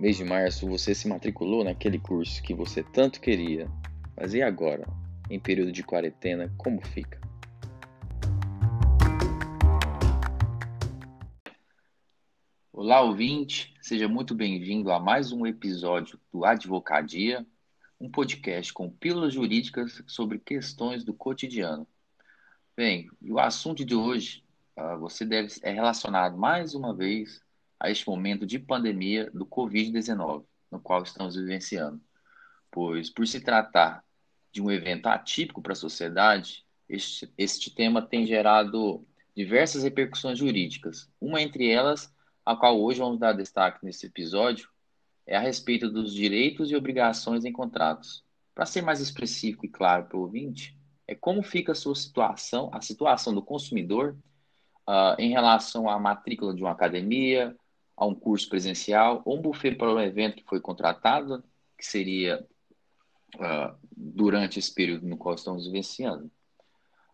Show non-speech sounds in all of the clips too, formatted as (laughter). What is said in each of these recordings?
Mês de março você se matriculou naquele curso que você tanto queria, mas e agora, em período de quarentena, como fica? Olá, ouvinte, seja muito bem-vindo a mais um episódio do Advocadia, um podcast com pílulas jurídicas sobre questões do cotidiano. Bem, o assunto de hoje uh, você deve é relacionado mais uma vez a este momento de pandemia do Covid-19, no qual estamos vivenciando. Pois, por se tratar de um evento atípico para a sociedade, este, este tema tem gerado diversas repercussões jurídicas. Uma entre elas, a qual hoje vamos dar destaque nesse episódio, é a respeito dos direitos e obrigações em contratos. Para ser mais específico e claro para o ouvinte, é como fica a sua situação, a situação do consumidor uh, em relação à matrícula de uma academia, a um curso presencial ou um buffet para um evento que foi contratado, que seria uh, durante esse período no qual estamos vivenciando.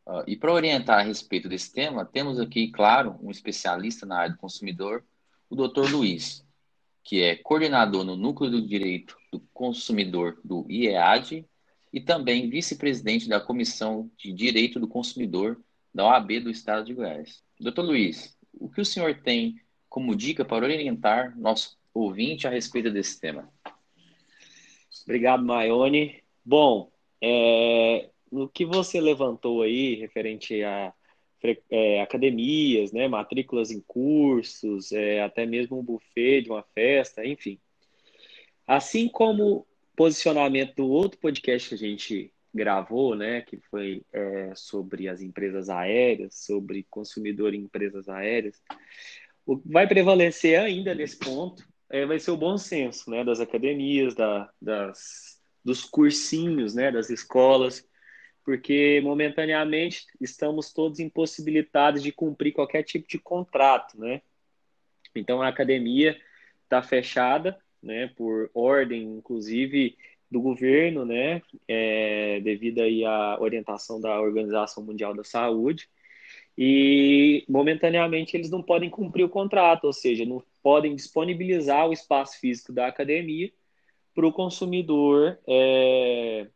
Uh, e para orientar a respeito desse tema, temos aqui, claro, um especialista na área do consumidor, o Dr. Luiz, que é coordenador no Núcleo do Direito do Consumidor do IEAD e também vice-presidente da Comissão de Direito do Consumidor da OAB do Estado de Goiás. Doutor Luiz, o que o senhor tem como dica para orientar nosso ouvinte a respeito desse tema? Obrigado, Maione. Bom, é, no que você levantou aí, referente a é, academias, né, matrículas em cursos, é, até mesmo um buffet de uma festa, enfim. Assim como posicionamento do outro podcast que a gente gravou, né, que foi é, sobre as empresas aéreas, sobre consumidor em empresas aéreas, o que vai prevalecer ainda nesse ponto é, vai ser o bom senso, né, das academias, da, das, dos cursinhos, né, das escolas, porque momentaneamente estamos todos impossibilitados de cumprir qualquer tipo de contrato, né? Então a academia está fechada, né, por ordem, inclusive do governo, né, é, devido aí à orientação da Organização Mundial da Saúde, e momentaneamente eles não podem cumprir o contrato, ou seja, não podem disponibilizar o espaço físico da academia para o consumidor é,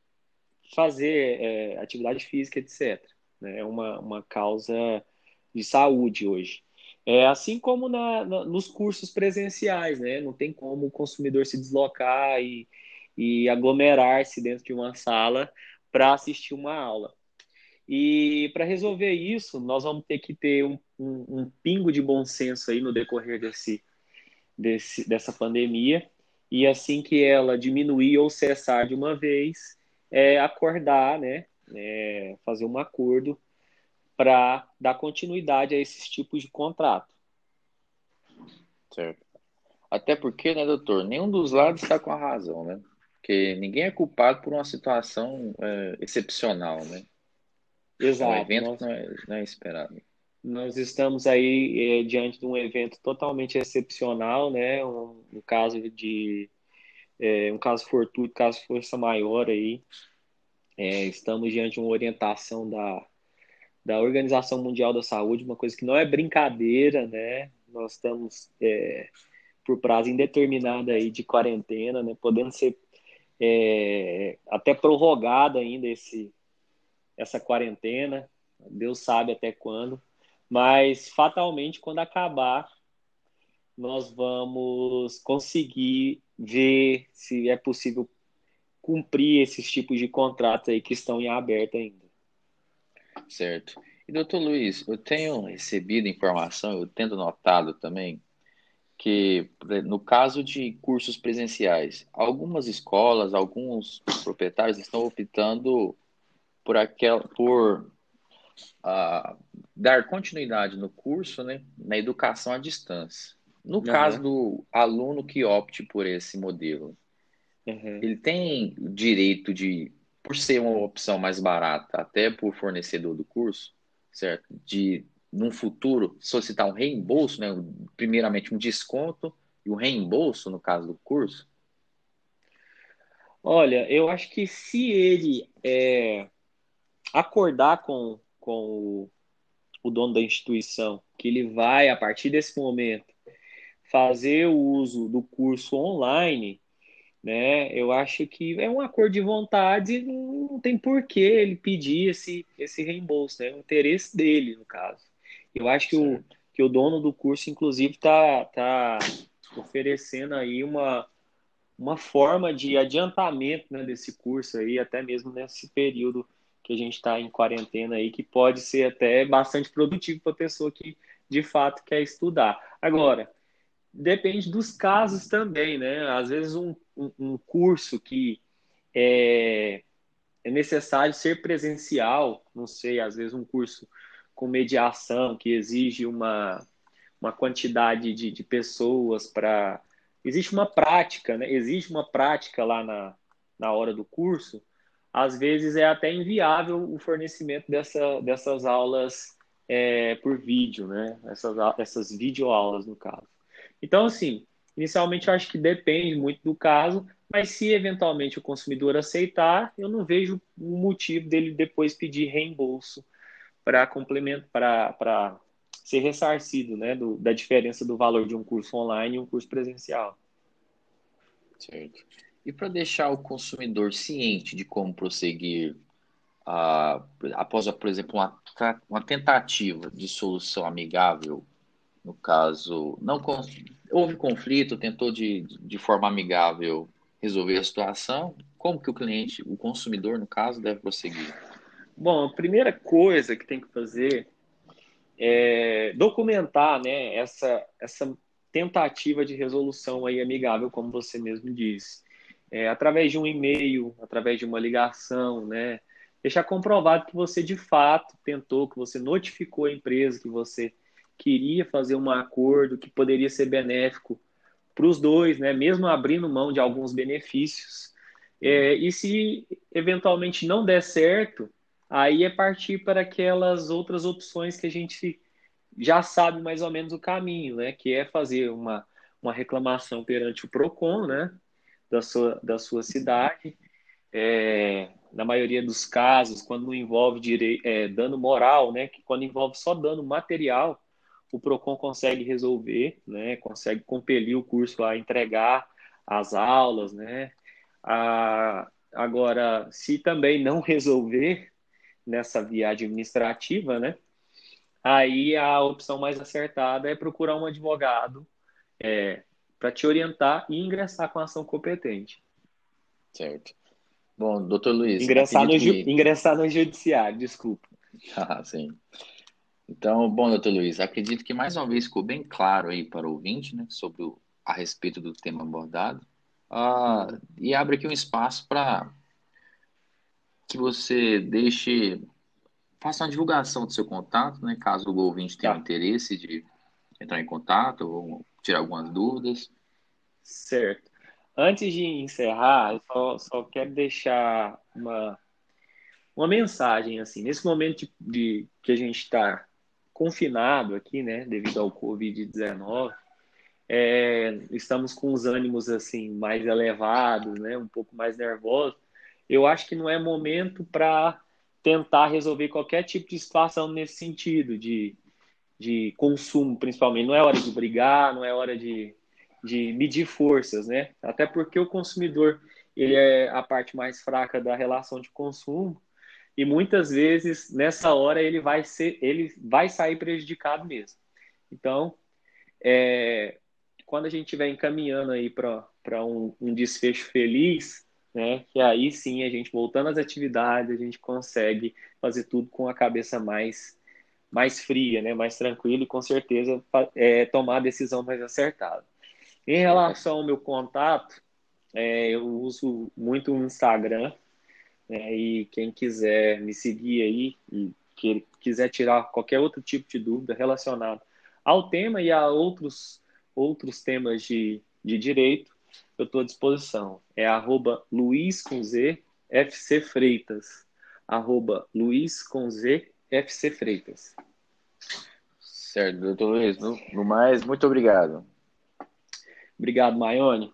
fazer é, atividade física, etc. Né? É uma, uma causa de saúde hoje. É assim como na, na, nos cursos presenciais, né? Não tem como o consumidor se deslocar e, e aglomerar-se dentro de uma sala para assistir uma aula. E para resolver isso, nós vamos ter que ter um, um, um, pingo de bom senso aí no decorrer desse, desse, dessa pandemia. E assim que ela diminuir ou cessar de uma vez, é acordar, né? É fazer um acordo para dar continuidade a esses tipos de contrato. Certo. Até porque, né, doutor, nenhum dos lados está com a razão, né? Porque ninguém é culpado por uma situação é, excepcional, né? Exato. Um evento nós, não, é, não é esperado. Nós estamos aí é, diante de um evento totalmente excepcional, né? Um, um caso de é, um caso fortuito, caso força maior aí. É, estamos diante de uma orientação da, da Organização Mundial da Saúde, uma coisa que não é brincadeira, né? Nós estamos é, por prazo indeterminado aí de quarentena, né? Podendo ser até prorrogada ainda esse, essa quarentena, Deus sabe até quando, mas fatalmente quando acabar, nós vamos conseguir ver se é possível cumprir esses tipos de contratos aí que estão em aberto ainda. Certo. E doutor Luiz, eu tenho recebido informação, eu tendo notado também, que no caso de cursos presenciais, algumas escolas, alguns proprietários estão optando por aquela, por uh, dar continuidade no curso, né, na educação à distância. No uhum. caso do aluno que opte por esse modelo, uhum. ele tem direito de, por ser uma opção mais barata, até por fornecedor do curso, certo? De, num futuro, solicitar um reembolso, né? primeiramente um desconto e um reembolso, no caso do curso? Olha, eu acho que se ele é, acordar com, com o, o dono da instituição que ele vai, a partir desse momento, fazer o uso do curso online, né? Eu acho que é um acordo de vontade, não tem por que ele pedir esse, esse reembolso, né? É o interesse dele, no caso. Eu acho que o, que o dono do curso, inclusive, está tá oferecendo aí uma, uma forma de adiantamento né, desse curso aí, até mesmo nesse período que a gente está em quarentena aí, que pode ser até bastante produtivo para a pessoa que de fato quer estudar. Agora, depende dos casos também, né? Às vezes um, um, um curso que é, é necessário ser presencial, não sei, às vezes um curso com mediação que exige uma, uma quantidade de, de pessoas para. Existe uma prática, né? Existe uma prática lá na, na hora do curso. Às vezes é até inviável o fornecimento dessa, dessas aulas é, por vídeo, né? Essas, essas videoaulas, no caso. Então, assim, inicialmente eu acho que depende muito do caso, mas se eventualmente o consumidor aceitar, eu não vejo o motivo dele depois pedir reembolso para complementar, para ser ressarcido né, do, da diferença do valor de um curso online e um curso presencial. Certo. E para deixar o consumidor ciente de como prosseguir após, por exemplo, uma, uma tentativa de solução amigável no caso, não houve conflito, tentou de, de forma amigável resolver a situação, como que o cliente, o consumidor, no caso, deve prosseguir? Bom, a primeira coisa que tem que fazer é documentar né, essa, essa tentativa de resolução aí amigável, como você mesmo disse. É, através de um e-mail, através de uma ligação, né? Deixar comprovado que você de fato tentou, que você notificou a empresa, que você queria fazer um acordo que poderia ser benéfico para os dois, né? mesmo abrindo mão de alguns benefícios. É, e se eventualmente não der certo, aí é partir para aquelas outras opções que a gente já sabe mais ou menos o caminho, né? que é fazer uma, uma reclamação perante o PROCON né? Da, sua, da sua cidade. É, na maioria dos casos, quando não envolve é, dano moral, né? que quando envolve só dano material, o PROCON consegue resolver, né? consegue compelir o curso a entregar as aulas, né? A, agora, se também não (laughs) resolver nessa via administrativa, né? Aí a opção mais acertada é procurar um advogado é, para te orientar e ingressar com a ação competente. Certo. Bom, doutor Luiz. Ingressar no, que... ingressar no judiciário, desculpa. (laughs) ah, sim. Então, bom, doutor Luiz, acredito que mais uma vez ficou bem claro aí para o ouvinte, né, sobre o, a respeito do tema abordado. Uh, e abre aqui um espaço para que você deixe, faça uma divulgação do seu contato, né, caso o ouvinte tenha tá. interesse de entrar em contato ou tirar algumas dúvidas. Certo. Antes de encerrar, eu só, só quero deixar uma, uma mensagem, assim, nesse momento de, de que a gente está confinado aqui, né, devido ao Covid-19, é, estamos com os ânimos assim mais elevados, né, um pouco mais nervosos. Eu acho que não é momento para tentar resolver qualquer tipo de situação nesse sentido de, de consumo, principalmente. Não é hora de brigar, não é hora de, de medir forças, né? Até porque o consumidor ele é a parte mais fraca da relação de consumo e muitas vezes nessa hora ele vai ser ele vai sair prejudicado mesmo então é, quando a gente estiver encaminhando aí para um, um, desfecho feliz né que aí sim a gente voltando às atividades a gente consegue fazer tudo com a cabeça mais mais fria né mais tranquila e com certeza é, tomar a decisão mais acertada em relação ao meu contato é, eu uso muito o Instagram né? E quem quiser me seguir aí e que quiser tirar qualquer outro tipo de dúvida relacionado ao tema e a outros, outros temas de, de direito, eu estou à disposição. É arroba Luiz com Z, FC Freitas. Arroba Luiz com Z, FC Freitas. Certo, doutor Luiz. No, no mais, muito obrigado. Obrigado, Maione.